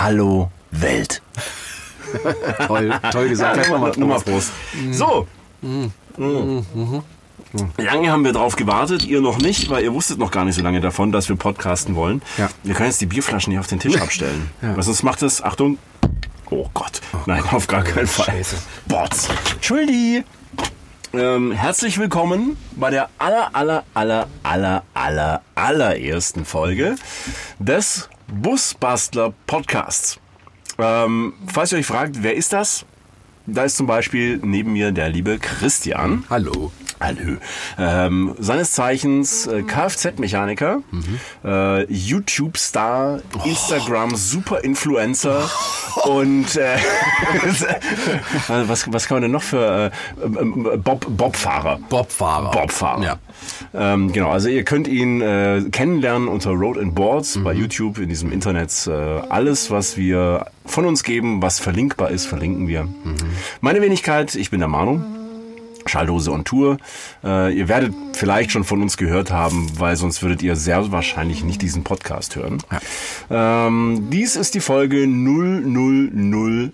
Hallo Welt. Toll, toll gesagt. Ja, nochmal, nochmal Prost. So. Mhm. Lange haben wir drauf gewartet, ihr noch nicht, weil ihr wusstet noch gar nicht so lange davon, dass wir podcasten wollen. Ja. Wir können jetzt die Bierflaschen nicht auf den Tisch abstellen. Weil sonst macht es, Achtung, oh Gott, nein, auf gar keinen Fall. Scheiße. Bots. Entschuldi. Ähm, herzlich willkommen bei der aller, aller, aller, aller, aller, allerersten Folge des Busbastler Podcasts. Ähm, falls ihr euch fragt, wer ist das? Da ist zum Beispiel neben mir der liebe Christian. Hallo. Hallo. Ähm, seines Zeichens äh, Kfz-Mechaniker, äh, YouTube-Star, Instagram-Super-Influencer und äh, was, was kann man denn noch für äh, ähm, Bob, Bobfahrer? Bobfahrer. Bobfahrer. Ja. Ähm, genau, also ihr könnt ihn äh, kennenlernen unter Road and Boards bei YouTube in diesem Internet. Äh, alles, was wir von uns geben, was verlinkbar ist, verlinken wir. Meine Wenigkeit, ich bin der Manu. Schalldose on Tour. Äh, ihr werdet vielleicht schon von uns gehört haben, weil sonst würdet ihr sehr wahrscheinlich nicht diesen Podcast hören. Ähm, dies ist die Folge 000a.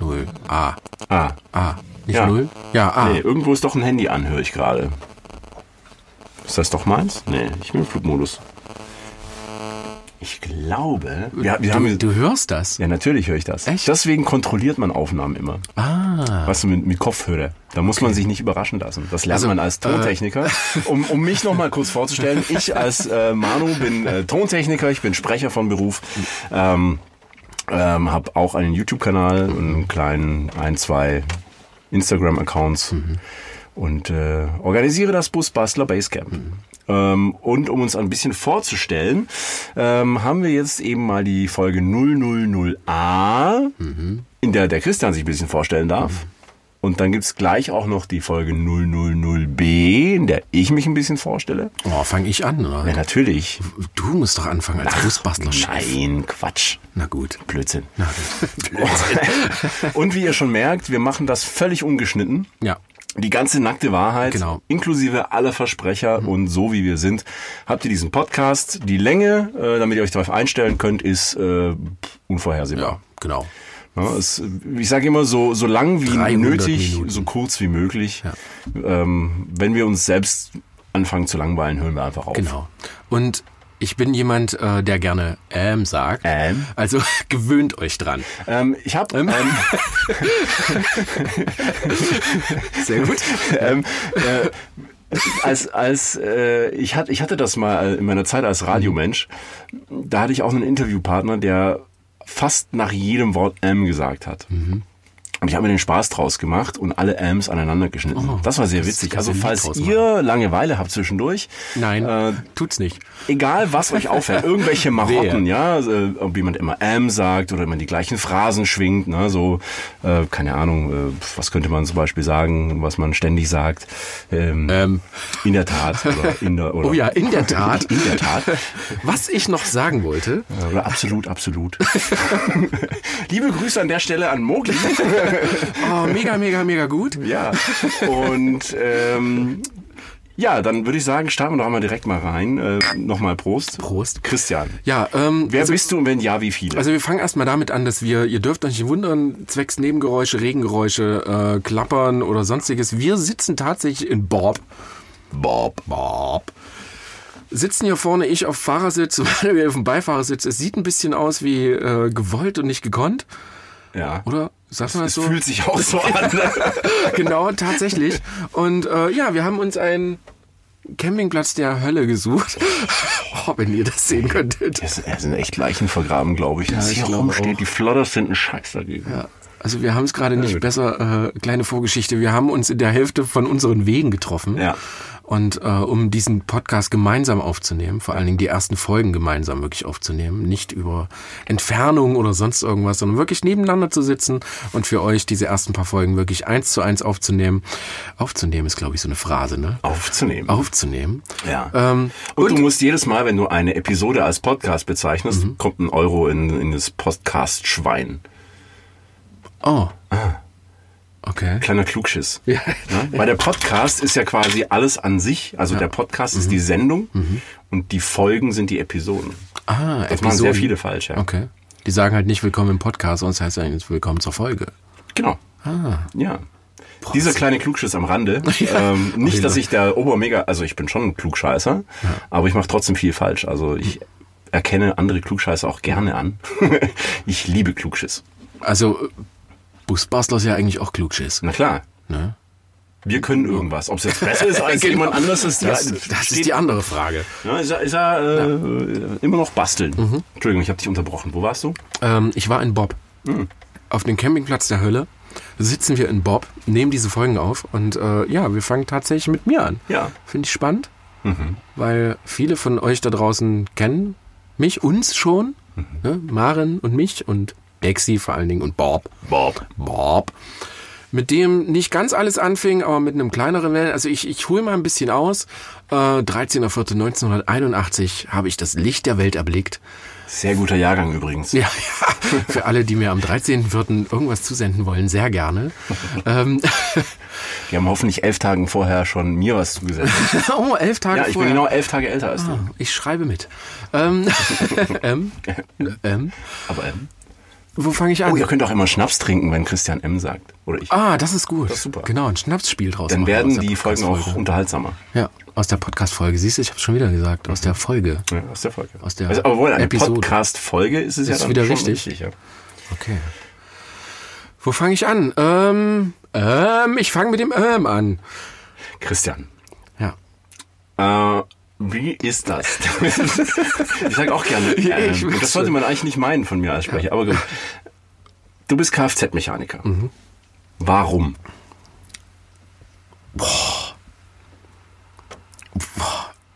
Null. A. A. Nicht Ja. null? Ja, A. Nee, irgendwo ist doch ein Handy an, höre ich gerade. Ist das doch meins? Nee, ich bin im Flugmodus. Ich glaube. Wir, wir du, haben, du hörst das? ja, natürlich höre ich das. Echt? Deswegen kontrolliert man Aufnahmen immer. Ah. Weißt du, mit, mit Kopfhörer. Da muss man sich nicht überraschen lassen. Das lernt Also, man als Tontechniker. Um, um mich noch mal kurz vorzustellen, ich als äh, Manu bin äh, Tontechniker, ich bin Sprecher von Beruf. Ähm, ähm, habe auch einen YouTube-Kanal und einen kleinen, ein, zwei Instagram-Accounts und äh, organisiere das Busbastler Basecamp. Ähm, und um uns ein bisschen vorzustellen, ähm, haben wir jetzt eben mal die Folge 000a, in der der Christian sich ein bisschen vorstellen darf. Und dann gibt's gleich auch noch die Folge 000b, in der ich mich ein bisschen vorstelle. Oh, fang ich an, oder? Ja, natürlich. Du musst doch anfangen als Busbastler-Chef. Nein, Quatsch. Na gut. Blödsinn. Na gut. Und wie ihr schon merkt, wir machen das völlig ungeschnitten. ja. Die ganze nackte Wahrheit, Genau. inklusive aller Versprecher und so wie wir sind, habt ihr diesen Podcast. Die Länge, äh, damit ihr euch darauf einstellen könnt, ist äh, unvorhersehbar. Ja, genau. Ja, es, ich sage immer so, so lang wie 300 nötig, Minuten. so kurz wie möglich. Ähm, wenn wir uns selbst anfangen zu langweilen, hören wir einfach auf. Genau. Und ich bin jemand, äh, der gerne ähm sagt. Ähm? Also gewöhnt euch dran. Ähm, ich habe ähm, Sehr gut. ähm, äh, als als äh, ich hatte ich hatte das mal in meiner Zeit als Radiomensch, da hatte ich auch einen Interviewpartner, der fast nach jedem Wort M gesagt hat. Und ich habe mir den Spaß draus gemacht und alle Ms aneinander geschnitten. Oh, das war sehr das witzig. Also falls ihr Langeweile habt zwischendurch, Nein, äh, tut's nicht. egal was euch auffällt, irgendwelche Marotten, ja, äh, ob jemand immer M sagt oder immer die gleichen Phrasen schwingt, ne, so, äh, keine Ahnung, äh, was könnte man zum Beispiel sagen, was man ständig sagt, ähm, Ähm, in der Tat oder in der, oder oh ja, in der Tat. in der Tat, Was ich noch sagen wollte, Äh, oder absolut, absolut. Liebe Grüße an der Stelle an Mogli. oh, mega, mega, mega gut. ja, und ähm, ja, dann würde ich sagen, starten wir doch einmal direkt mal rein. Äh, Nochmal Prost. Prost. Christian. Ja, ähm, Wer bist du und wenn ja, wie viele? Also wir fangen erstmal damit an, dass wir, ihr dürft euch nicht wundern, zwecks Nebengeräusche, Regengeräusche, äh, Klappern oder sonstiges. Wir sitzen tatsächlich in Bob. Bob. Bob. Sitzen hier vorne, ich auf Fahrersitz, Manuel auf dem Beifahrersitz. Es sieht ein bisschen aus wie äh, gewollt und nicht gekonnt, Ja. oder? Sagt man das Es so? fühlt sich auch so an. genau, tatsächlich. Und äh, ja, wir haben uns einen Campingplatz der Hölle gesucht. Oh, wenn ihr das sehen könntet. Es es sind echt Leichen vergraben, glaube ich. Das ich hier rumsteht. Die Flodders sind ein Scheiß dagegen. Ja. Also wir haben es gerade nicht gut. besser, äh, kleine Vorgeschichte. Wir haben uns in der Hälfte von unseren Wegen getroffen. Ja. Und äh, um diesen Podcast gemeinsam aufzunehmen, vor allen Dingen die ersten Folgen gemeinsam wirklich aufzunehmen, nicht über Entfernung oder sonst irgendwas, sondern wirklich nebeneinander zu sitzen und für euch diese ersten paar Folgen wirklich eins zu eins aufzunehmen. Aufzunehmen ist, glaube ich, so eine Phrase, ne? Aufzunehmen. Aufzunehmen. Ja. Ähm, und, du musst jedes Mal, wenn du eine Episode als Podcast bezeichnest, Mhm. kommt ein Euro in, in das Podcast-Schwein. oh. Okay. Kleiner Klugschiss. Ja. Ja? Weil der Podcast ist ja quasi alles an sich. Also der Podcast Mhm. ist die Sendung und die Folgen sind die Episoden. Ah, Das machen sehr viele falsch, ja. Okay. Die sagen halt nicht willkommen im Podcast, sonst heißt es eigentlich willkommen zur Folge. Genau. Ah. Ja. Dieser kleine Klugschiss am Rande. ähm, nicht, dass ich der Obermega, also ich bin schon ein Klugscheißer, aber ich mache trotzdem viel falsch. Also ich erkenne andere Klugscheißer auch gerne an. ich liebe Klugschiss. Also, Busbastler ist ja eigentlich auch Klugschiss. Na klar. Ne? Wir können irgendwas. Ob es jetzt besser ist als Genau. jemand anderes, ist, Das, ja, das ist steht- die andere Frage. Ja, ist ja, ist ja, äh, immer noch basteln. Mhm. Entschuldigung, ich habe dich unterbrochen. Wo warst du? Ähm, ich war in Bob. Hm. Auf dem Campingplatz der Hölle sitzen wir in Bob, nehmen diese Folgen auf und äh, ja, wir fangen tatsächlich mit mir an. Ja. Finde ich spannend, Mhm. weil viele von euch da draußen kennen mich, uns schon. Mhm. Ne? Maren und mich und Dexy vor allen Dingen und Bob. Bob. Bob. Mit dem nicht ganz alles anfing, aber mit einem kleineren Wellen. Also ich, ich hole mal ein bisschen aus. Äh, 13.04.1981 habe ich das Licht der Welt erblickt. Sehr guter Jahrgang übrigens. Ja, ja. Für alle, die mir am 13.04. irgendwas zusenden wollen, sehr gerne. ähm, Die haben hoffentlich elf Tagen vorher schon mir was zugesendet. oh, elf Tage Ja, ich bin vorher. genau elf Tage älter als du. Ich schreibe mit. Ähm, ähm, ähm, Aber ähm, wo fange ich an? oh, ihr könnt auch immer Schnaps trinken, wenn Christian M sagt. Oder ich. ah, das ist gut. Das ist super. Genau, ein Schnapsspiel draus. Dann werden die Folgen auch unterhaltsamer. Ja, aus der Podcast-Folge. Siehst du, ich habe schon wieder gesagt. Aus der Folge. Ja, aus der Folge. Aus der also, aber wohl eine. Podcast-Folge ist es ja Ist dann wieder schon richtig. ja. Okay. Wo fange ich an? Ähm, ähm, ich fange mit dem ähm an. Christian, Ja. äh, wie ist das? ich sage auch gerne. Ja, weiß das sollte man eigentlich nicht meinen von mir als Sprecher. Aber gut. Du bist Kfz-Mechaniker. Mhm. Warum?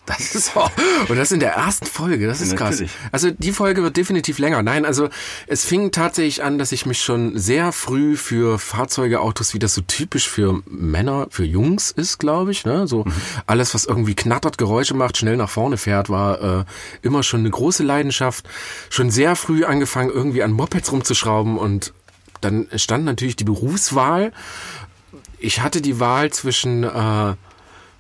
Das ist so. Und das in der ersten Folge, das ist krass. Also die Folge wird definitiv länger. Nein, also es fing tatsächlich an, dass ich mich schon sehr früh für Fahrzeuge, Autos, wie das so typisch für Männer, für Jungs ist, glaube ich. Ne? So alles, was irgendwie knattert, Geräusche macht, schnell nach vorne fährt, war äh, immer schon eine große Leidenschaft. Schon sehr früh angefangen, irgendwie an Mopeds rumzuschrauben und dann stand natürlich die Berufswahl. Ich hatte die Wahl zwischen äh,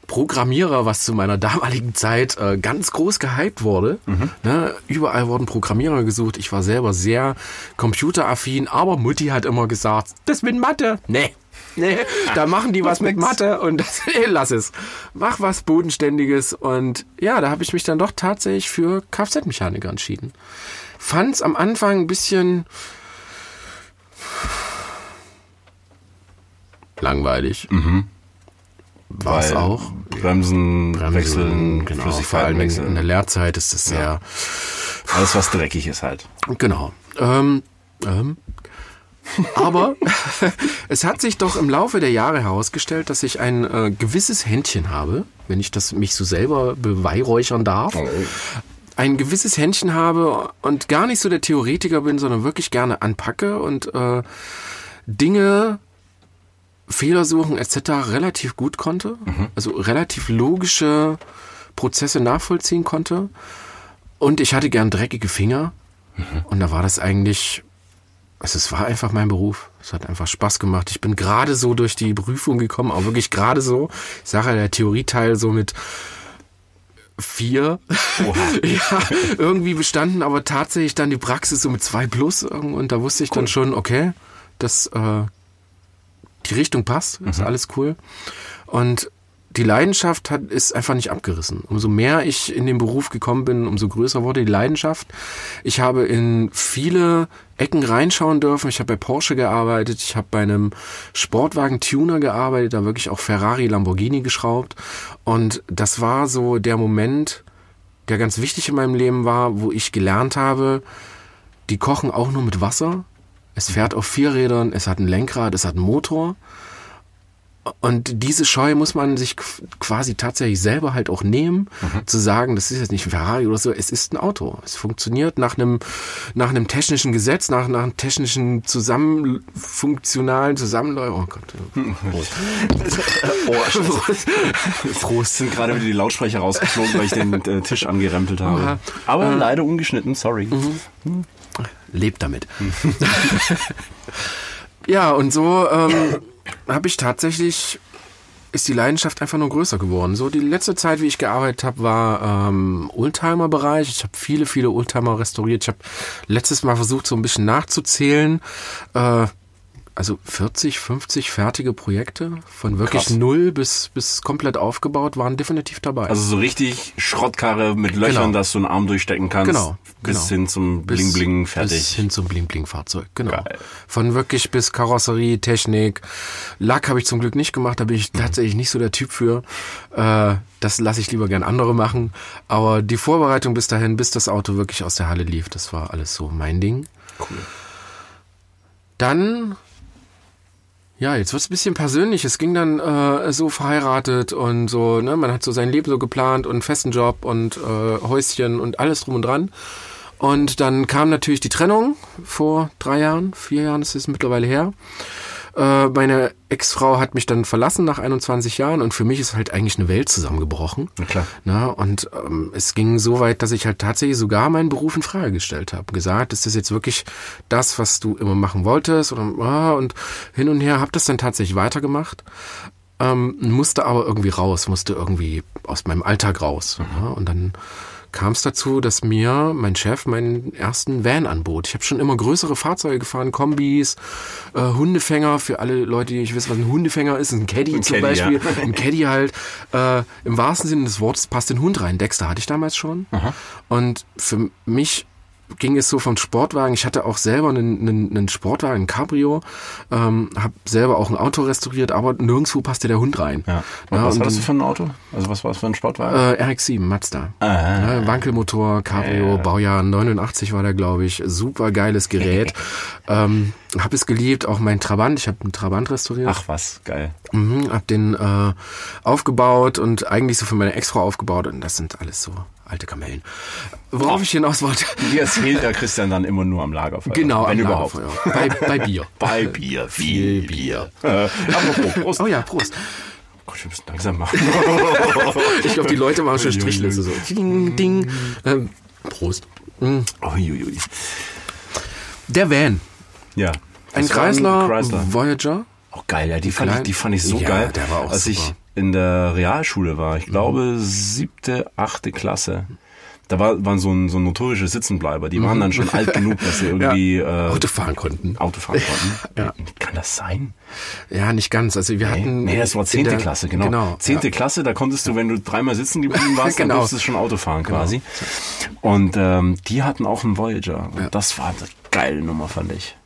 Programmierer, was zu meiner damaligen Zeit äh, ganz groß gehypt wurde. Ne? Überall wurden Programmierer gesucht. Ich war selber sehr computeraffin, aber Mutti hat immer gesagt, das mit Mathe. Nee. Nee, da machen die was mit Mathe und das, nee, lass es. Mach was Bodenständiges. Und ja, da habe ich mich dann doch tatsächlich für Kfz-Mechaniker entschieden. Fand's am Anfang ein bisschen langweilig. War es auch. Bremsen, Bremsen, wechseln, genau, vor Flüssigkeiten allem in wechseln. der Lehrzeit ist das sehr, Alles, was dreckig ist halt. genau. Ähm, ähm. Aber es hat sich doch im Laufe der Jahre herausgestellt, dass ich ein äh, gewisses Händchen habe, wenn ich das mich so selber beweihräuchern darf. Ein gewisses Händchen habe und gar nicht so der Theoretiker bin, sondern wirklich gerne anpacke und äh, Dinge Fehler suchen etc. relativ gut konnte, also relativ logische Prozesse nachvollziehen konnte. Und ich hatte gern dreckige Finger. Und da war das eigentlich, also es war einfach mein Beruf. Es hat einfach Spaß gemacht. Ich bin gerade so durch die Prüfung gekommen, auch wirklich gerade so. Ich sage ja, der Theorieteil so mit vier. ja, irgendwie bestanden, aber tatsächlich dann die Praxis so mit zwei plus. Und da wusste ich dann schon, okay, das, äh, die Richtung passt, ist alles cool. Und die Leidenschaft hat, ist einfach nicht abgerissen. Umso mehr ich in den Beruf gekommen bin, umso größer wurde die Leidenschaft. Ich habe in viele Ecken reinschauen dürfen. Ich habe bei Porsche gearbeitet, ich habe bei einem Sportwagen-Tuner gearbeitet, da wirklich auch Ferrari, Lamborghini geschraubt. Und das war so der Moment, der ganz wichtig in meinem Leben war, wo ich gelernt habe, die kochen auch nur mit Wasser. Es fährt auf vier Rädern, es hat ein Lenkrad, es hat einen Motor. Und diese Scheu muss man sich qu- quasi tatsächlich selber halt auch nehmen, zu sagen, das ist jetzt nicht ein Ferrari oder so, es ist ein Auto. Es funktioniert nach einem, nach einem technischen Gesetz, nach, nach einem technischen zusammen, funktionalen Zusammenläufen. Oh Gott. Prost. Oh, Prost. sind gerade wieder die Lautsprecher rausgeflogen, weil ich den äh, Tisch angerempelt habe. Oha. Aber leider ungeschnitten, sorry. Lebt damit. ja, und so ähm, habe ich tatsächlich ist die Leidenschaft einfach nur größer geworden. So die letzte Zeit, wie ich gearbeitet habe, war ähm, Oldtimer-Bereich. Ich habe viele, viele Oldtimer restauriert. Ich habe letztes Mal versucht, so ein bisschen nachzuzählen. Äh, also 40, 50 fertige Projekte von wirklich Krass. null bis, bis komplett aufgebaut waren definitiv dabei. Also so richtig Schrottkarre mit Löchern, Genau. dass du einen Arm durchstecken kannst. Genau, Bis genau. hin zum Bis- Bling Bling Bis fertig. hin zum Bling-Bling-Fahrzeug, genau. Geil. Von wirklich bis Karosserie, Technik. Lack habe ich zum Glück nicht gemacht, da bin ich tatsächlich nicht so der Typ für. Äh, das lasse ich lieber gern andere machen. Aber die Vorbereitung bis dahin, bis das Auto wirklich aus der Halle lief, das war alles so mein Ding. Cool. Dann, ja, jetzt wird's ein bisschen persönlich. Es ging dann äh, so verheiratet und so, ne, man hat so sein Leben so geplant und festen Job und äh, Häuschen und alles drum und dran. Und dann kam natürlich die Trennung vor drei Jahren, vier Jahren ist mittlerweile her. Äh, meine Ex-Frau hat mich dann verlassen nach 21 Jahren und für mich ist halt eigentlich eine Welt zusammengebrochen. Na klar. Na, und ähm, es ging so weit, dass ich halt tatsächlich sogar meinen Beruf in Frage gestellt habe. Gesagt, ist das jetzt wirklich das, was du immer machen wolltest? Oder, ah, und hin und her, habe das dann tatsächlich weitergemacht. Ähm, musste aber irgendwie raus, musste irgendwie aus meinem Alltag raus. Ja, und dann kam es dazu, dass mir mein Chef meinen ersten Van anbot. Ich habe schon immer größere Fahrzeuge gefahren, Kombis, äh, Hundefänger, für alle Leute, die nicht wissen, was ein Hundefänger ist, ein Caddy Ein zum Caddy, ja. Beispiel, ein Caddy halt. Äh, Im wahrsten Sinne des Wortes passt den Hund rein. Dexter hatte ich damals schon. Und für mich ging es so vom Sportwagen. Ich hatte auch selber einen, einen, einen Sportwagen, ein Cabrio, ähm, habe selber auch ein Auto restauriert, aber nirgendwo passte der Hund rein. Ja. Ja, was du dann- für ein Auto? Also was war es für ein Sportwagen? Äh, RX-7 Mazda. Ah. Ja, Wankelmotor, Cabrio, Ja. Baujahr 89 war der, glaube ich. Super geiles Gerät. ähm, hab es geliebt, auch mein Trabant. Ich habe einen Trabant restauriert. Ach was, geil. Mhm, hab den äh, aufgebaut und eigentlich so für meine Ex-Frau aufgebaut. Und das sind alles so alte Kamellen. Worauf ich hinaus wollte. Die erzählt der Christian dann immer nur am Lagerfeuer. Genau, wenn am überhaupt. Lagerfeuer. Bei, bei Bier. Bei Bier, viel Bier. Äh, apropos, Prost. Oh ja, Prost. Gott, wir müssen langsam machen. Ich glaube, die Leute machen schon Strichliste so. Ding, ding. Ähm, Prost. Mhm. Uiuiui. Der Van. Ja. Ein war Chrysler, Chrysler. Voyager. Auch geil, ja, die fand, ich, die fand ich so Ja, geil. der war auch Als ich super. in der Realschule war, ich glaube siebte, achte Klasse, da war, waren so, ein, so notorische Sitzenbleiber. Die waren dann schon alt genug, dass sie irgendwie äh, Auto fahren konnten. Auto fahren konnten. Ja. Kann das sein? Ja, nicht ganz. Also wir Nee, hatten. nee das war zehnte Klasse, genau. Genau. Zehnte Klasse, da konntest du, wenn du dreimal sitzen geblieben warst, dann Genau. durftest du schon Auto fahren quasi. Und ähm, die hatten auch einen Voyager. Und Ja. das war eine geile Nummer, fand ich.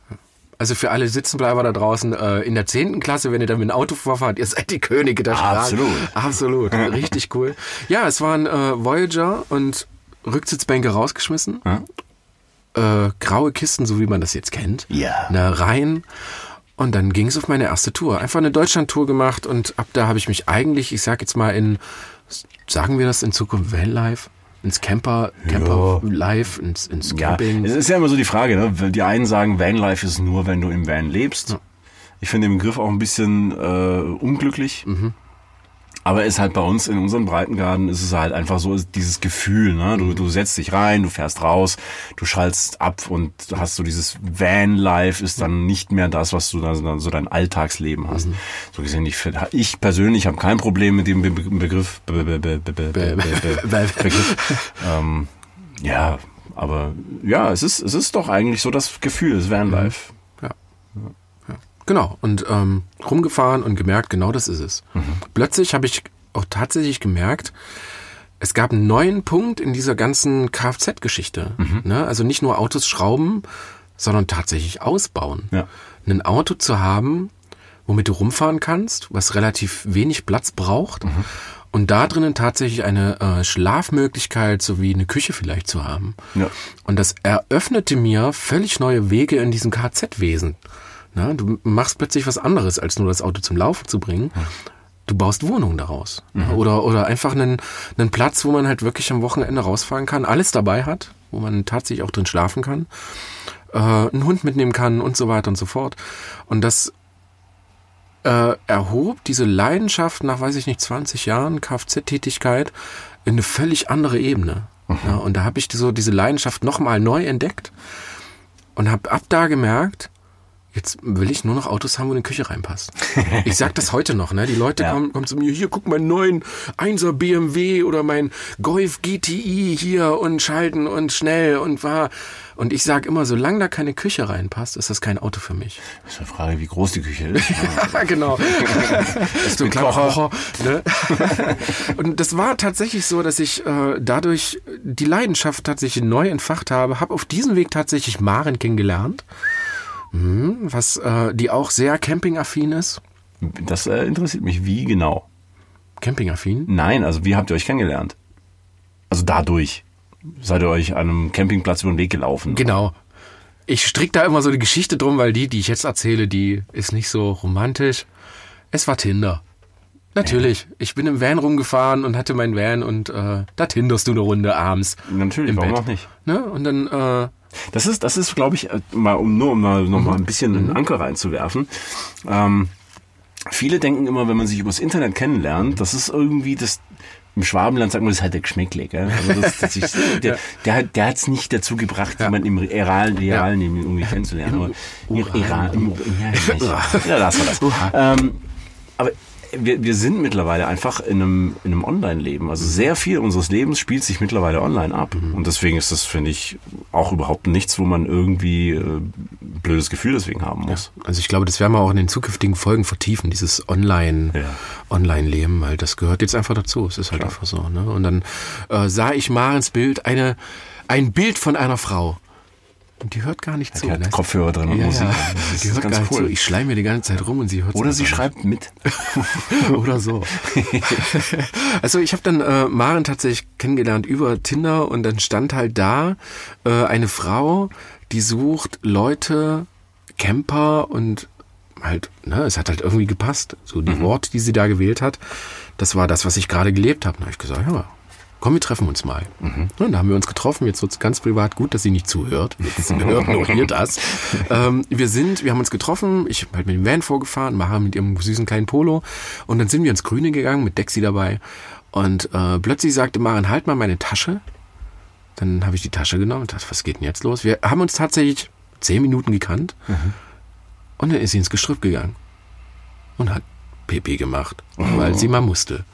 Also für alle Sitzenbleiber da draußen, äh, in der zehnten Klasse, wenn ihr da mit dem Auto vorfahrt, ihr seid die Könige der Straße. Absolut. Absolut. Richtig cool. Ja, es war ein äh, Voyager und Rücksitzbänke rausgeschmissen. Ja. Äh, graue Kisten, so wie man das jetzt kennt. Ja. Ne, rein. Und dann ging es auf meine erste Tour. Einfach eine Deutschland-Tour gemacht und ab da habe ich mich eigentlich, ich sag jetzt mal in, sagen wir das in Zukunft Vanlife? Ins Camper, Camper Life, ins, ins Ja, Camping. es ist ja immer so die Frage, ne? Die einen sagen, Vanlife ist nur, wenn du im Van lebst. Ich finde den Begriff auch ein bisschen äh, unglücklich. Aber ist halt bei uns in unseren Breitengarten ist es halt einfach so dieses Gefühl, ne? Du, du setzt dich rein, du fährst raus, du schaltest ab und hast so dieses Van-Life ist dann nicht mehr das, was du dann so dein Alltagsleben hast. So gesehen, ich, ich persönlich habe kein Problem mit dem Be Be Begriff. Be Be Be Be Be Be Be Be Begriff. ähm, ja, aber ja, es ist, es ist doch eigentlich so das Gefühl, das Vanlife. Ja. Genau. Und ähm, rumgefahren und gemerkt, genau das ist es. Plötzlich habe ich auch tatsächlich gemerkt, es gab einen neuen Punkt in dieser ganzen Kfz-Geschichte. Ne? Also nicht nur Autos schrauben, sondern tatsächlich ausbauen. Ja. Ein Auto zu haben, womit du rumfahren kannst, was relativ wenig Platz braucht. Und da drinnen tatsächlich eine äh, Schlafmöglichkeit sowie eine Küche vielleicht zu haben. Ja. Und das eröffnete mir völlig neue Wege in diesem Kfz-Wesen. Na, du machst plötzlich was anderes, als nur das Auto zum Laufen zu bringen. Du baust Wohnungen daraus. Oder, oder einfach einen, einen Platz, wo man halt wirklich am Wochenende rausfahren kann, alles dabei hat, wo man tatsächlich auch drin schlafen kann, äh, einen Hund mitnehmen kann und so weiter und so fort. Und das äh, erhob diese Leidenschaft nach, weiß ich nicht, 20 Jahren Kfz-Tätigkeit in eine völlig andere Ebene. Ja, und da habe ich so diese Leidenschaft nochmal neu entdeckt und habe ab da gemerkt, Jetzt will ich nur noch Autos haben, wo eine Küche reinpasst. Ich sag das heute noch, ne? Die Leute Ja. kommen, kommen zu mir, hier, guck meinen neuen 1er BMW oder mein Golf GTI hier und schalten und schnell und war. Und ich sag immer, solange da keine Küche reinpasst, ist das kein Auto für mich. Das ist eine Frage, wie groß die Küche ist. Ja, genau. so ein kleiner Kocher. Ne? Und das war tatsächlich so, dass ich äh, dadurch die Leidenschaft tatsächlich neu entfacht habe, habe auf diesem Weg tatsächlich Maren kennengelernt, mhm, was äh, die auch sehr campingaffin ist. Das äh, interessiert mich. Wie genau? Campingaffin? Nein, also wie habt ihr euch kennengelernt? Also dadurch. Seid ihr euch an einem Campingplatz über den Weg gelaufen? Genau. Ich strick da immer so eine Geschichte drum, weil die, die ich jetzt erzähle, die ist nicht so romantisch. Es war Tinder. Natürlich. Ich bin im Van rumgefahren und hatte mein Van und äh, da tinderst du eine Runde abends. Natürlich, im warum Bett. auch nicht? Ne? Und dann, äh, Das ist, das ist, glaube ich, äh, mal um nur um mal, noch mal ein bisschen einen Anker reinzuwerfen. Ähm, viele denken immer, wenn man sich übers Internet kennenlernt, das ist irgendwie das. Im Schwabenland sagt man, das ist halt der Geschmäckle, gell? Also das, das ist, der, der, hat- der hat's nicht dazu gebracht, jemanden im realen, realen Leben irgendwie kennenzulernen. Aber, Iran, im, ja, ja, ja, lass mal das. Ähm, aber wir, wir sind mittlerweile einfach in einem, in einem Online-Leben. Also sehr viel unseres Lebens spielt sich mittlerweile online ab. Und deswegen ist das, finde ich, auch überhaupt nichts, wo man irgendwie äh, blödes Gefühl deswegen haben muss. also ich glaube, das werden wir auch in den zukünftigen Folgen vertiefen, dieses Online, Ja. Online-Leben, weil das gehört jetzt einfach dazu. Es ist halt einfach so. Ne? Und dann äh, sah ich Marens Bild, eine, ein Bild von einer Frau. Und die hört gar nicht zu. Die hat? Kopfhörer drin und ja, Musik. ja. Das Die ist hört ganz gar nicht cool. zu. Ich schleim mir die ganze Zeit rum und sie hört Oder sie einfach schreibt mit. Oder so. also ich habe dann äh, Maren tatsächlich kennengelernt über Tinder und dann stand halt da äh, eine Frau, die sucht Leute, Camper und halt, ne, es hat halt irgendwie gepasst. So die Worte, die sie da gewählt hat, das war das, was ich gerade gelebt habe. Da habe ich gesagt, ja, komm, wir treffen uns mal. Und dann haben wir uns getroffen, jetzt wird's ganz privat gut, dass sie nicht zuhört. Jetzt hier das. Ähm, wir sind, wir haben uns getroffen, ich habe halt mit dem Van vorgefahren, Macher mit ihrem süßen kleinen Polo und dann sind wir ins Grüne gegangen mit Dexy dabei und äh, plötzlich sagte Maren, halt mal meine Tasche. Dann habe ich die Tasche genommen und dachte, was geht denn jetzt los? Wir haben uns tatsächlich zehn Minuten gekannt und dann ist sie ins Gestrüpp gegangen und hat Pipi gemacht, weil sie mal musste.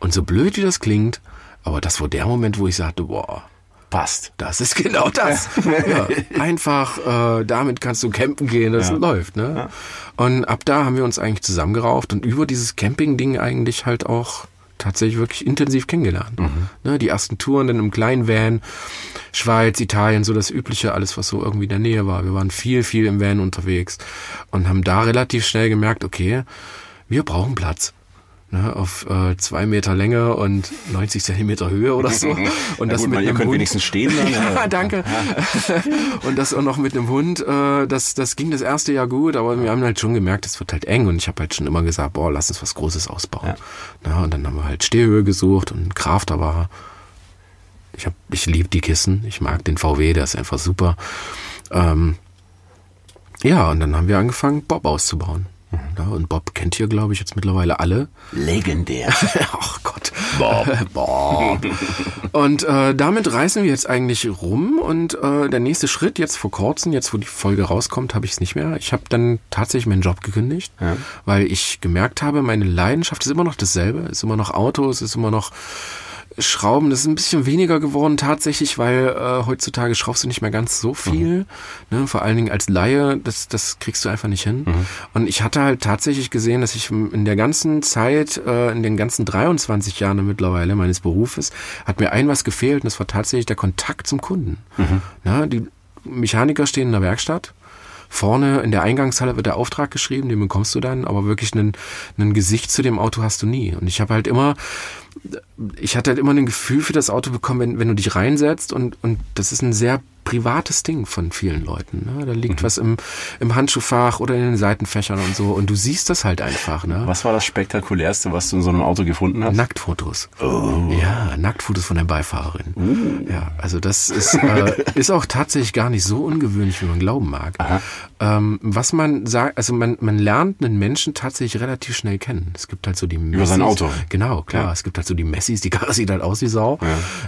Und so blöd wie das klingt, aber das war der Moment, wo ich sagte, boah, Passt. das ist genau das. ja, einfach, äh, damit kannst du campen gehen, das Ja. läuft. Ne? Und ab da haben wir uns eigentlich zusammengerauft und über dieses Camping-Ding eigentlich halt auch tatsächlich wirklich intensiv kennengelernt. Ne, die ersten Touren dann im kleinen Van, Schweiz, Italien, so das Übliche, alles, was so irgendwie in der Nähe war. Wir waren viel, viel im Van unterwegs und haben da relativ schnell gemerkt, okay, wir brauchen Platz. Ne, auf äh, zwei Meter Länge und 90 Zentimeter Höhe oder so. Und das gut, mit man, ihr könnt Hund. wenigstens stehen dann. Ja, danke. Und das auch noch mit einem Hund, äh, das, das ging das erste Jahr gut, aber wir haben halt schon gemerkt, es wird halt eng und ich habe halt schon immer gesagt, boah, lass uns was Großes ausbauen. Na, und dann haben wir halt Stehhöhe gesucht und Crafter war. Ich hab, ich liebe die Kissen, ich mag den VW, der ist einfach super. Ähm, ja, und dann haben wir angefangen, Bob auszubauen. Ja, und Bob kennt hier, glaube ich, jetzt mittlerweile alle. Legendär. Ach Gott. Bob. Bob. Und äh, damit reißen wir jetzt eigentlich rum und äh, der nächste Schritt jetzt vor kurzem, jetzt wo die Folge rauskommt, habe ich es nicht mehr. Ich habe dann tatsächlich meinen Job gekündigt, Ja. weil ich gemerkt habe, meine Leidenschaft ist immer noch dasselbe, ist immer noch Autos, ist immer noch Schrauben, das ist ein bisschen weniger geworden tatsächlich, weil äh, heutzutage schraubst du nicht mehr ganz so viel. Ne? Vor allen Dingen als Laie, das, das kriegst du einfach nicht hin. Und ich hatte halt tatsächlich gesehen, dass ich in der ganzen Zeit, äh, in den ganzen 23 Jahren mittlerweile meines Berufes, hat mir ein was gefehlt und das war tatsächlich der Kontakt zum Kunden. Ne? Die Mechaniker stehen in der Werkstatt. Vorne in der Eingangshalle wird der Auftrag geschrieben, den bekommst du dann, aber wirklich ein, ein Gesicht zu dem Auto hast du nie. Und ich habe halt immer, ich hatte halt immer ein Gefühl für das Auto bekommen, wenn, wenn du dich reinsetzt und, und das ist ein sehr privates Ding von vielen Leuten. Ne? Da liegt was im, im Handschuhfach oder in den Seitenfächern und so und du siehst das halt einfach. Ne? Was war das spektakulärste, was du in so einem Auto gefunden hast? Nacktfotos. Ja, Nacktfotos von der Beifahrerin. Ja, also das ist, äh, ist auch tatsächlich gar nicht so ungewöhnlich, wie man glauben mag. Ähm, was man sagt, also man, man lernt einen Menschen tatsächlich relativ schnell kennen. Es gibt halt so die Über sein Auto. Genau, klar. Ja. Es gibt halt so die Messis, die Karre sieht halt aus wie Sau.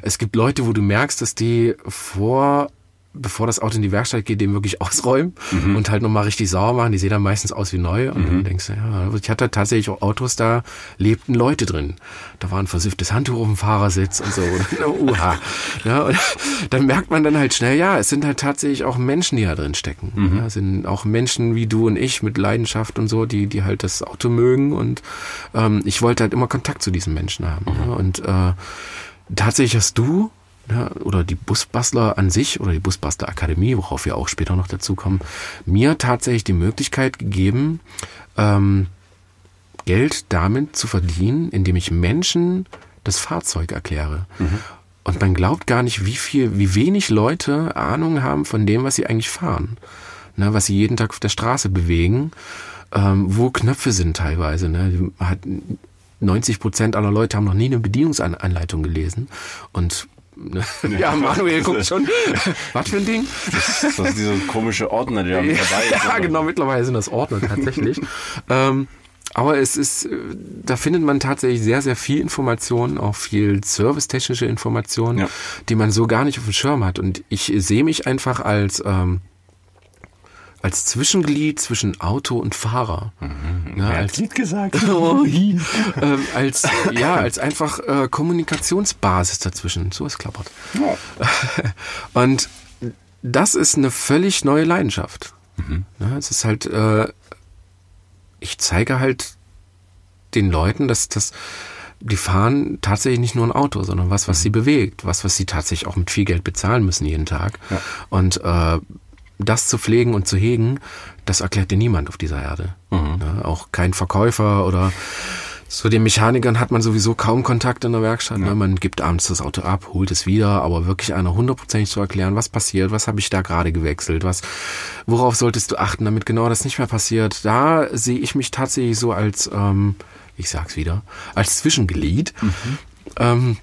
Es gibt Leute, wo du merkst, dass die vor bevor das Auto in die Werkstatt geht, den wirklich ausräumen mhm. und halt nochmal richtig sauber machen. Die sehen dann meistens aus wie neu. Und mhm. dann denkst du, ja, ich hatte tatsächlich auch Autos, da lebten Leute drin. Da war ein versifftes Handtuch auf dem Fahrersitz und so. Und, uha. Ja, und dann merkt man dann halt schnell, ja, es sind halt tatsächlich auch Menschen, die da drin stecken. Mhm. Ja, es sind auch Menschen wie du und ich mit Leidenschaft und so, die, die halt das Auto mögen. Und ähm, ich wollte halt immer Kontakt zu diesen Menschen haben. Ja. Mhm. Und äh, tatsächlich hast du ja, oder die Busbastler an sich oder die Busbastler Akademie, worauf wir auch später noch dazu kommen, mir tatsächlich die Möglichkeit gegeben, ähm, Geld damit zu verdienen, indem ich Menschen das Fahrzeug erkläre. Mhm. Und man glaubt gar nicht, wie viel, wie wenig Leute Ahnung haben von dem, was sie eigentlich fahren. Ne, was sie jeden Tag auf der Straße bewegen, ähm, wo Knöpfe sind teilweise. Ne? Hat, 90 Prozent aller Leute haben noch nie eine Bedienungsanleitung gelesen. Und ja, Manuel guckt schon. Was für ein Ding? Das, das ist dieser komische Ordner, der mit dabei ist. Ja, genau, mittlerweile sind das Ordner tatsächlich. ähm, aber es ist, äh, da findet man tatsächlich sehr, sehr viel Informationen, auch viel servicetechnische Informationen, ja. die man so gar nicht auf dem Schirm hat. Und ich sehe mich einfach als ähm, als Zwischenglied zwischen Auto und Fahrer. Mhm. Ja, als Lied gesagt. oh, ähm, als ja, als einfach äh, Kommunikationsbasis dazwischen. So ist klappert. Ja. Und das ist eine völlig neue Leidenschaft. Mhm. Ja, es ist halt, äh, ich zeige halt den Leuten, dass das die fahren tatsächlich nicht nur ein Auto, sondern was, was mhm. sie bewegt, was, was sie tatsächlich auch mit viel Geld bezahlen müssen jeden Tag. Ja. Und äh, das zu pflegen und zu hegen, das erklärt dir niemand auf dieser Erde. Mhm. Ja, auch kein Verkäufer oder zu den Mechanikern hat man sowieso kaum Kontakt in der Werkstatt. Ja. Ne? Man gibt abends das Auto ab, holt es wieder, aber wirklich einer hundertprozentig zu erklären, was passiert, was habe ich da gerade gewechselt, was, worauf solltest du achten, damit genau das nicht mehr passiert. Da sehe ich mich tatsächlich so als, ähm, ich sag's wieder, als Zwischenglied. Mhm. Ähm,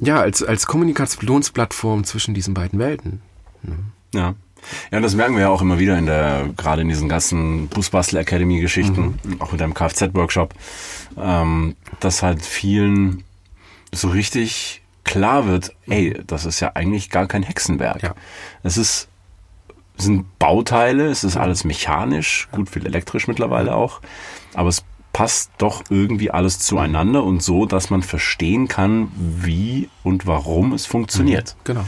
ja, als, als Kommunikationsplattform zwischen diesen beiden Welten. Ne? Ja. Ja, das merken wir ja auch immer wieder in der, gerade in diesen ganzen Busbastel Academy Geschichten, mhm. auch mit deinem Kfz-Workshop, ähm, dass halt vielen so richtig klar wird, ey, das ist ja eigentlich gar kein Hexenwerk. Ja. Es ist, es sind Bauteile, es ist alles mechanisch, gut viel elektrisch mittlerweile auch, aber es passt doch irgendwie alles zueinander und so, dass man verstehen kann, wie und warum es funktioniert. Mhm. Genau.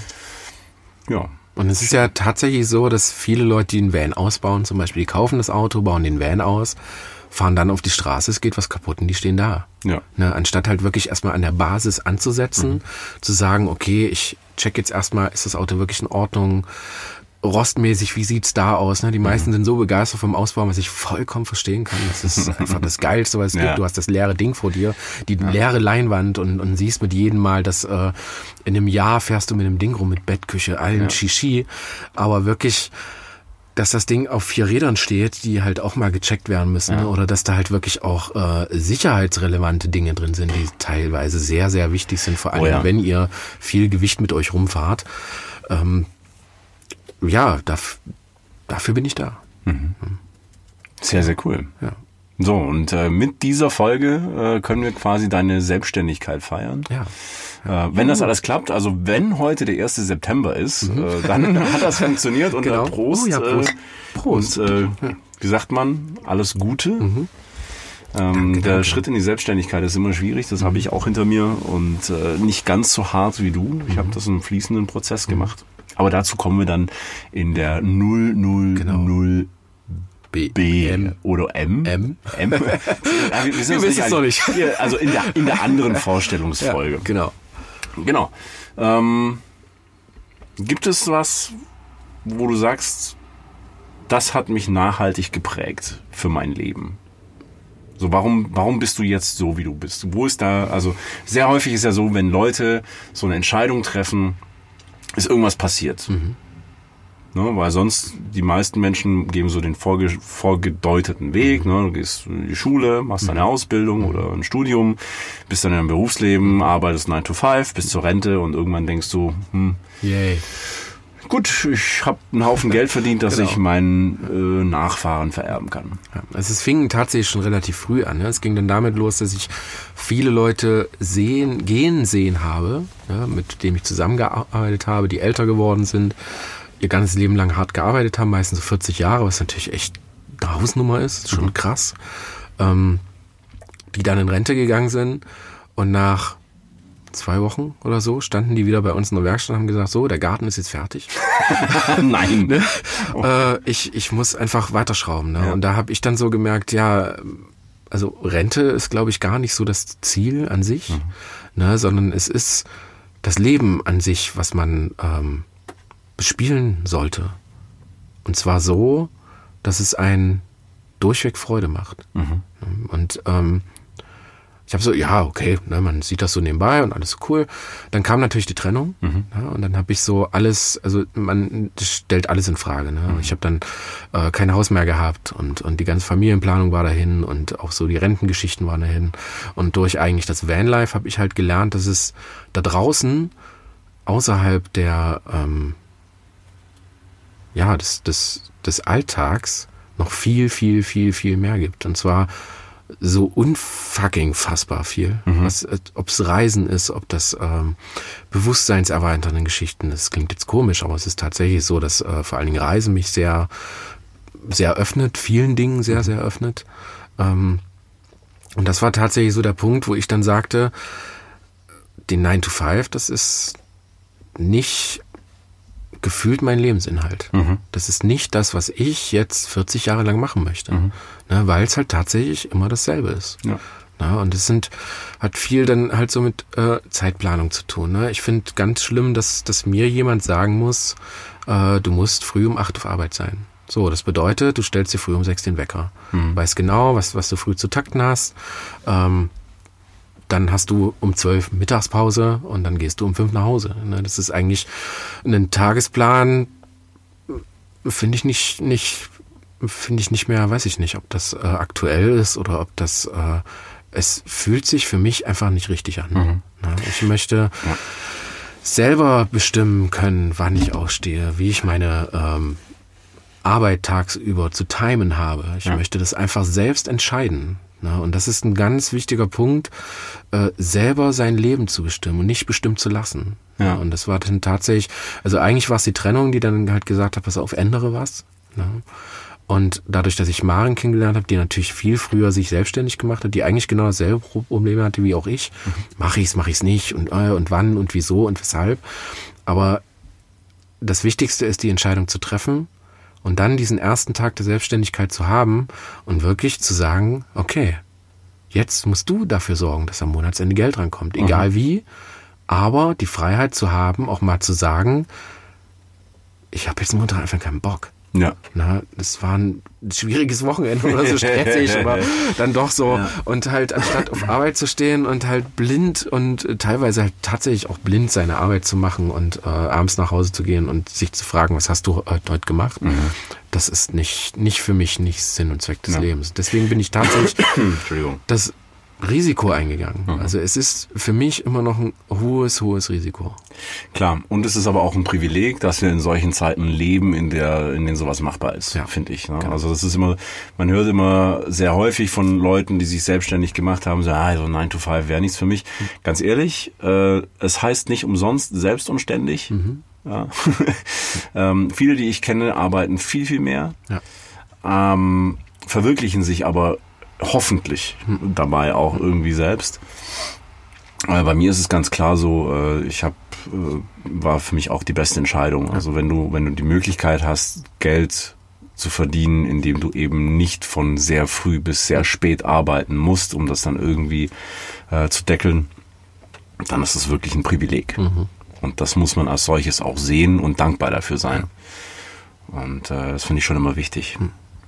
Ja. Und es ist ja tatsächlich so, dass viele Leute, die einen Van ausbauen, zum Beispiel, die kaufen das Auto, bauen den Van aus, fahren dann auf die Straße, es geht was kaputt und die stehen da. Ja. Ne, anstatt halt wirklich erstmal an der Basis anzusetzen, mhm. zu sagen, okay, ich check jetzt erstmal, ist das Auto wirklich in Ordnung? Rostmäßig, wie sieht's da aus? Ne? Die meisten mhm. sind so begeistert vom Ausbau, was ich vollkommen verstehen kann. Das ist einfach das Geilste, was es ja. gibt. Du hast das leere Ding vor dir, die ja. leere Leinwand und, und siehst mit jedem Mal, dass äh, in einem Jahr fährst du mit einem Ding rum, mit Bettküche, allen ja. Shishi, aber wirklich dass das Ding auf vier Rädern steht, die halt auch mal gecheckt werden müssen. Ja. Oder dass da halt wirklich auch äh, sicherheitsrelevante Dinge drin sind, die teilweise sehr, sehr wichtig sind, vor allem oh ja. wenn ihr viel Gewicht mit euch rumfahrt. Ähm, ja, daf dafür bin ich da. Mhm. Sehr, sehr cool. Ja. So, und äh, mit dieser Folge äh, können wir quasi deine Selbstständigkeit feiern. Ja. Äh, wenn das alles klappt, also wenn heute der 1. September ist, mhm. äh, dann hat das funktioniert und genau. Prost. Oh, ja, Prost. Äh, Prost. Und, äh, wie sagt man, alles Gute. Mhm. Ähm, danke, der danke. Schritt in die Selbstständigkeit ist immer schwierig, das mhm. habe ich auch hinter mir und äh, nicht ganz so hart wie du. Ich mhm. habe das in einem fließenden Prozess mhm. gemacht. Aber dazu kommen wir dann in der 000 genau. B, B M. oder M. M. M. ja, wir, wir, wir wissen es noch nicht. Also in der, in der anderen Vorstellungsfolge. Ja, genau. Genau. Ähm, gibt es was, wo du sagst, das hat mich nachhaltig geprägt für mein Leben? So, warum, warum bist du jetzt so, wie du bist? Wo ist da, also sehr häufig ist ja so, wenn Leute so eine Entscheidung treffen, ist irgendwas passiert. Mhm. Ne, weil sonst die meisten Menschen geben so den vorge vorgedeuteten Weg. Ne? Du gehst in die Schule, machst deine mhm. Ausbildung oder ein Studium, bist dann in einem Berufsleben, arbeitest 9 to 5, bis zur Rente und irgendwann denkst du, hm, Yay. Gut, ich habe einen Haufen Geld verdient, dass genau. ich meinen äh, Nachfahren vererben kann. Ja, also es fing tatsächlich schon relativ früh an. Ne? Es ging dann damit los, dass ich viele Leute sehen, gehen sehen habe, ja, mit denen ich zusammengearbeitet habe, die älter geworden sind ihr ganzes Leben lang hart gearbeitet haben, meistens so 40 Jahre, was natürlich echt eine Hausnummer ist, schon mhm. krass, ähm, die dann in Rente gegangen sind und nach zwei Wochen oder so standen die wieder bei uns in der Werkstatt und haben gesagt, so, der Garten ist jetzt fertig. Nein. ne? oh. äh, ich, ich muss einfach weiterschrauben. Ne? Ja. Und da habe ich dann so gemerkt, ja, also Rente ist, glaube ich, gar nicht so das Ziel an sich, mhm. ne? sondern es ist das Leben an sich, was man ähm, bespielen sollte. Und zwar so, dass es einen durchweg Freude macht. Mhm. Und ähm, ich habe so, ja, okay, ne, man sieht das so nebenbei und alles so cool. Dann kam natürlich die Trennung mhm. ja, und dann habe ich so alles, also man stellt alles in Frage. Ne? Mhm. Ich habe dann äh, kein Haus mehr gehabt und, und die ganze Familienplanung war dahin und auch so die Rentengeschichten waren dahin. Und durch eigentlich das Vanlife habe ich halt gelernt, dass es da draußen außerhalb der, ähm, ja, des, des, des Alltags noch viel, viel, viel, viel mehr gibt. Und zwar so unfucking fassbar viel. Mhm. Was, ob es Reisen ist, ob das ähm, bewusstseinserweiternde Geschichten ist. Klingt jetzt komisch, aber es ist tatsächlich so, dass äh, vor allen Dingen Reisen mich sehr, sehr öffnet, vielen Dingen sehr, sehr öffnet. Ähm, und das war tatsächlich so der Punkt, wo ich dann sagte, den 9 to 5, das ist nicht gefühlt mein Lebensinhalt. Mhm. Das ist nicht das, was ich jetzt 40 Jahre lang machen möchte. Mhm. Ne, Weil es halt tatsächlich immer dasselbe ist. Ja. Na, und es sind, hat viel dann halt so mit äh, Zeitplanung zu tun. Ne? Ich finde ganz schlimm, dass, dass mir jemand sagen muss, äh, du musst früh um acht auf Arbeit sein. So, das bedeutet, du stellst dir früh um sechs den Wecker. Mhm. Weißt genau, was, was du früh zu takten hast. Ähm, dann hast du um zwölf Mittagspause und dann gehst du um fünf nach Hause. Ne? Das ist eigentlich ein Tagesplan, finde ich nicht, nicht, finde ich nicht mehr, weiß ich nicht, ob das äh, aktuell ist oder ob das, äh, es fühlt sich für mich einfach nicht richtig an. Mhm. Ne? Ich möchte ja. selber bestimmen können, wann ich ausstehe, wie ich meine ähm, Arbeit tagsüber zu timen habe. Ich ja. möchte das einfach selbst entscheiden. Na, und das ist ein ganz wichtiger Punkt, äh, selber sein Leben zu bestimmen und nicht bestimmt zu lassen. Ja. Und das war dann tatsächlich, also eigentlich war es die Trennung, die dann halt gesagt hat, pass auf, ändere was. Na. Und dadurch, dass ich Maren kennengelernt habe, die natürlich viel früher sich selbstständig gemacht hat, die eigentlich genau dasselbe Problem hatte wie auch ich, mhm. mache ich's, mache ich's nicht und äh, und wann und wieso und weshalb. Aber das Wichtigste ist, die Entscheidung zu treffen und dann diesen ersten Tag der Selbstständigkeit zu haben und wirklich zu sagen, okay, jetzt musst du dafür sorgen, dass am Monatsende Geld rankommt, egal mhm. wie, aber die Freiheit zu haben, auch mal zu sagen, ich habe jetzt momentan einfach keinen Bock. Ja. Na, das war ein schwieriges Wochenende oder so stressig, aber dann doch so. Ja. Und halt anstatt auf Arbeit zu stehen und halt blind und teilweise halt tatsächlich auch blind seine Arbeit zu machen und äh, abends nach Hause zu gehen und sich zu fragen, was hast du heute gemacht? Mhm. Das ist nicht, nicht für mich nicht Sinn und Zweck des ja. Lebens. Deswegen bin ich tatsächlich das Risiko eingegangen. Mhm. Also es ist für mich immer noch ein hohes, hohes Risiko. Klar, und es ist aber auch ein Privileg, dass wir in solchen Zeiten leben, in der, in denen sowas machbar ist, ja. finde ich. Ne? Genau. Also das ist immer, man hört immer sehr häufig von Leuten, die sich selbstständig gemacht haben, so, ah, so 9 to 5 wäre nichts für mich. Mhm. Ganz ehrlich, äh, es heißt nicht umsonst selbst und ständig. Mhm. Ja. ähm, viele, die ich kenne, arbeiten viel, viel mehr. Ja. Ähm, verwirklichen sich aber hoffentlich dabei auch irgendwie selbst. Äh, bei mir ist es ganz klar so, äh, ich habe äh, war für mich auch die beste Entscheidung. Also wenn du wenn du die Möglichkeit hast, Geld zu verdienen, indem du eben nicht von sehr früh bis sehr spät arbeiten musst, um das dann irgendwie äh, zu deckeln, dann ist es wirklich ein Privileg. Mhm. Und das muss man als solches auch sehen und dankbar dafür sein. Und äh, das finde ich schon immer wichtig.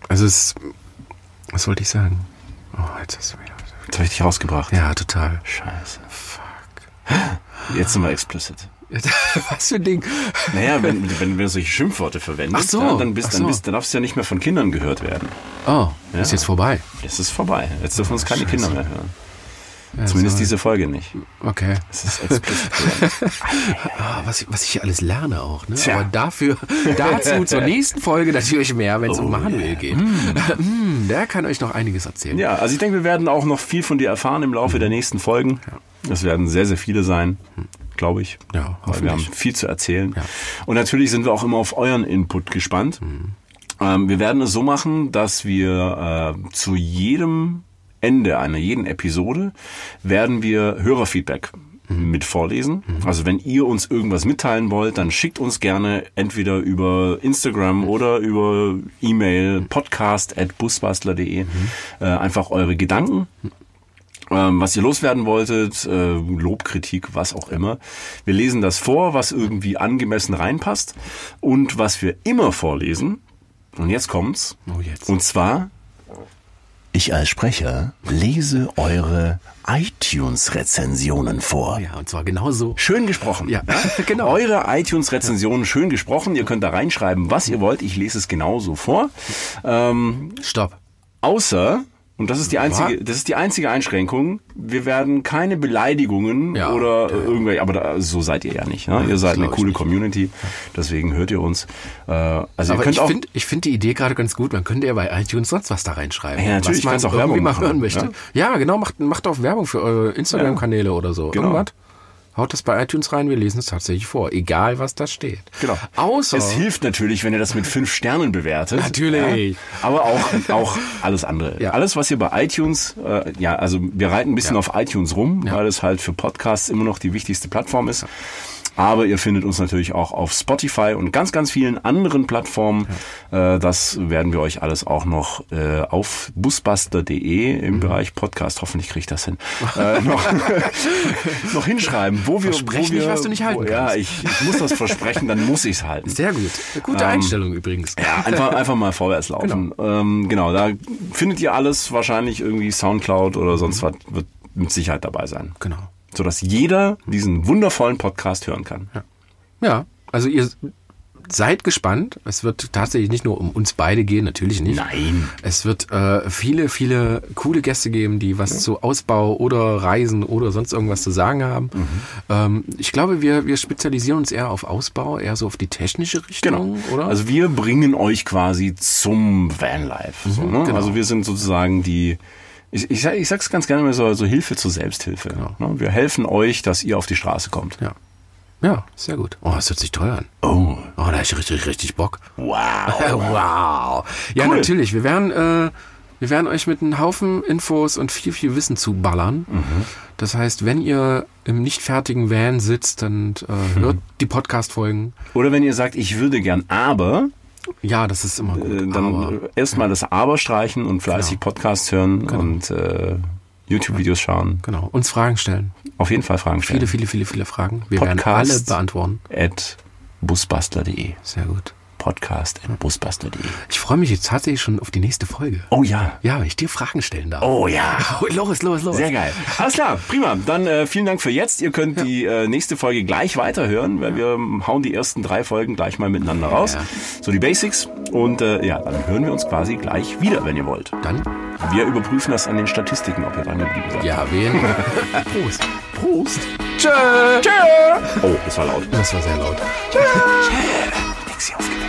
Also es, was wollte ich sagen? Oh, jetzt hast du wieder. Jetzt habe ich dich rausgebracht. Ja, total. Scheiße. Fuck. Jetzt sind wir explicit. Was für ein Ding? Naja, wenn, wenn, wenn du solche Schimpfworte verwendest, so, ja, dann, bist, so. dann, bist, dann darfst du ja nicht mehr von Kindern gehört werden. Oh, ja. ist jetzt vorbei. Es ist vorbei. Jetzt dürfen uns keine Scheiße. Kinder mehr hören. Ja, Zumindest diese Folge nicht. Okay. Das ist explicit. ah, was, was ich hier alles lerne auch. Ne? Aber dafür, dazu zur nächsten Folge natürlich mehr, wenn es oh, um Manuel yeah. geht. Mm. der kann euch noch einiges erzählen. Ja, also ich denke, wir werden auch noch viel von dir erfahren im Laufe mhm. der nächsten Folgen. Es werden sehr, sehr viele sein. glaube ich. Ja, Weil wir haben hoffentlich. viel zu erzählen. Ja. Und natürlich sind wir auch immer auf euren Input gespannt. Ähm, wir werden es so machen, dass wir äh, zu jedem Ende einer jeden Episode werden wir Hörerfeedback mit vorlesen. Also wenn ihr uns irgendwas mitteilen wollt, dann schickt uns gerne entweder über Instagram oder über E-Mail podcast at busbastler.de äh, einfach eure Gedanken ähm, was ihr loswerden wolltet, äh, Lob, Kritik, was auch immer. Wir lesen das vor, was irgendwie angemessen reinpasst und was wir immer vorlesen. Und jetzt kommt's. Oh, jetzt. Und zwar ich als Sprecher lese eure iTunes-Rezensionen vor. Ja, und zwar genauso. Schön gesprochen. Ja, genau. Eure iTunes-Rezensionen schön gesprochen. Ihr könnt da reinschreiben, was ihr wollt. Ich lese es genauso vor. Ähm, Stopp. Außer, und das ist die einzige, Was? das ist die einzige Einschränkung, wir werden keine Beleidigungen Ja, oder ja, ja. irgendwelche, aber da, so seid ihr ja nicht. Ne? Ihr seid eine coole. Community, deswegen hört ihr uns. Äh, also ihr Aber könnt ich finde ich find die Idee gerade ganz gut. Man könnte ja bei iTunes sonst was da reinschreiben. Ja, natürlich, was man auch irgendwie Werbung mal hören möchte. Ja, genau. Macht, macht auch Werbung für eure Instagram-Kanäle oder so. Genau. Irgendwas. Haut das bei iTunes rein, wir lesen es tatsächlich vor. Egal, was da steht. Genau. Außer... Es hilft natürlich, wenn ihr das mit fünf Sternen bewertet. Natürlich. Ja, aber auch, auch alles andere. Ja. Alles, was ihr bei iTunes, äh, ja, also wir reiten ein bisschen Ja. auf iTunes rum, weil es halt für Podcasts immer noch die wichtigste Plattform ist. Aber ihr findet uns natürlich auch auf Spotify und ganz, ganz vielen anderen Plattformen. Äh, das werden wir euch alles auch noch äh, auf busbuster.de Mhm. im Bereich Podcast, hoffentlich kriege ich das hin, äh, noch, noch hinschreiben, wo wir, Versprech wo wir nicht, was du nicht halten wo, Ja, ich, ich muss das versprechen, dann muss ich es halten. Sehr gut. Eine gute Einstellung übrigens. Ähm, Ja, einfach, einfach mal vorwärts laufen. Genau. Ähm, genau, da findet ihr alles wahrscheinlich irgendwie Soundcloud oder sonst was wird mit Sicherheit dabei sein. Genau. Sodass jeder diesen wundervollen Podcast hören kann. Ja, also ihr seid gespannt. Es wird tatsächlich nicht nur um uns beide gehen, natürlich nicht. Nein. Es wird äh, viele, viele coole Gäste geben, die was zu Ausbau oder Reisen oder sonst irgendwas zu sagen haben. Mhm. Ähm, ich glaube, wir, wir spezialisieren uns eher auf Ausbau, eher so auf die technische Richtung, oder? Also wir bringen euch quasi zum Vanlife. so, ne? genau. Also wir sind sozusagen die, ich, ich, ich sag's ganz gerne mal so, so Hilfe zur Selbsthilfe. Ne? Wir helfen euch, dass ihr auf die Straße kommt. ja. Ja, sehr gut. Oh, das hört sich toll an. Oh, Oh, da hab ich richtig, richtig Bock. wow. wow. Ja, Cool. natürlich. Wir werden, äh, wir werden euch mit einem Haufen Infos und viel, viel Wissen zuballern. Mhm. Das heißt, wenn ihr im nicht fertigen Van sitzt und äh, hört die Podcast-Folgen, Oder wenn ihr sagt, ich würde gern, aber, ja, das ist immer gut. äh, dann erstmal das Aber streichen und fleißig Genau. Podcasts hören und äh, YouTube-Videos schauen. genau, uns Fragen stellen. Auf jeden Fall Fragen stellen. Viele, viele, viele, viele Fragen. Wir werden Podcast. alle beantworten. At busbastler.de. Sehr gut. Podcast at busbastler.de. Ich freue mich jetzt tatsächlich schon auf die nächste Folge. Oh ja. Ja, wenn ich dir Fragen stellen darf. Oh ja. Los, los, los. Sehr geil. Alles klar, prima. Dann äh, vielen Dank für jetzt. Ihr könnt die äh, nächste Folge gleich weiterhören, weil wir hauen die ersten drei Folgen gleich mal miteinander raus. Ja. So die Basics. Und äh, ja, dann hören wir uns quasi gleich wieder, wenn ihr wollt. Dann, Wir überprüfen das an den Statistiken, ob ihr dran geblieben seid. ja, wen? Prost. Prost. Tschö. Oh, das war laut. Das war sehr laut. Nix hier aufgepasst.